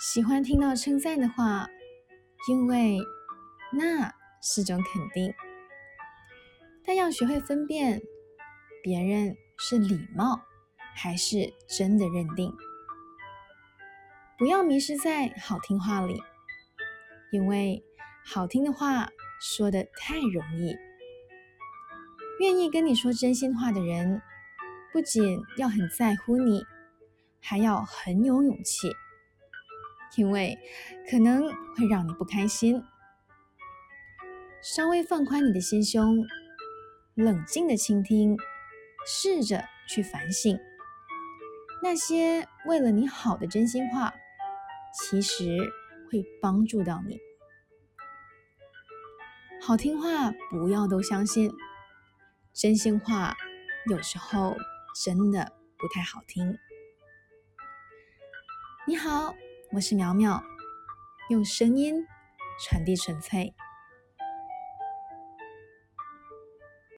喜欢听到称赞的话，因为那是种肯定。但要学会分辨，别人是礼貌还是真的认定。不要迷失在好听话里，因为好听的话说的太容易。愿意跟你说真心话的人，不仅要很在乎你，还要很有勇气，因为可能会让你不开心。稍微放宽你的心胸，冷静的倾听，试着去反省那些为了你好的真心话。其实会帮助到你。好听话不要都相信，真心话有时候真的不太好听。你好，我是苗苗，用声音传递纯粹。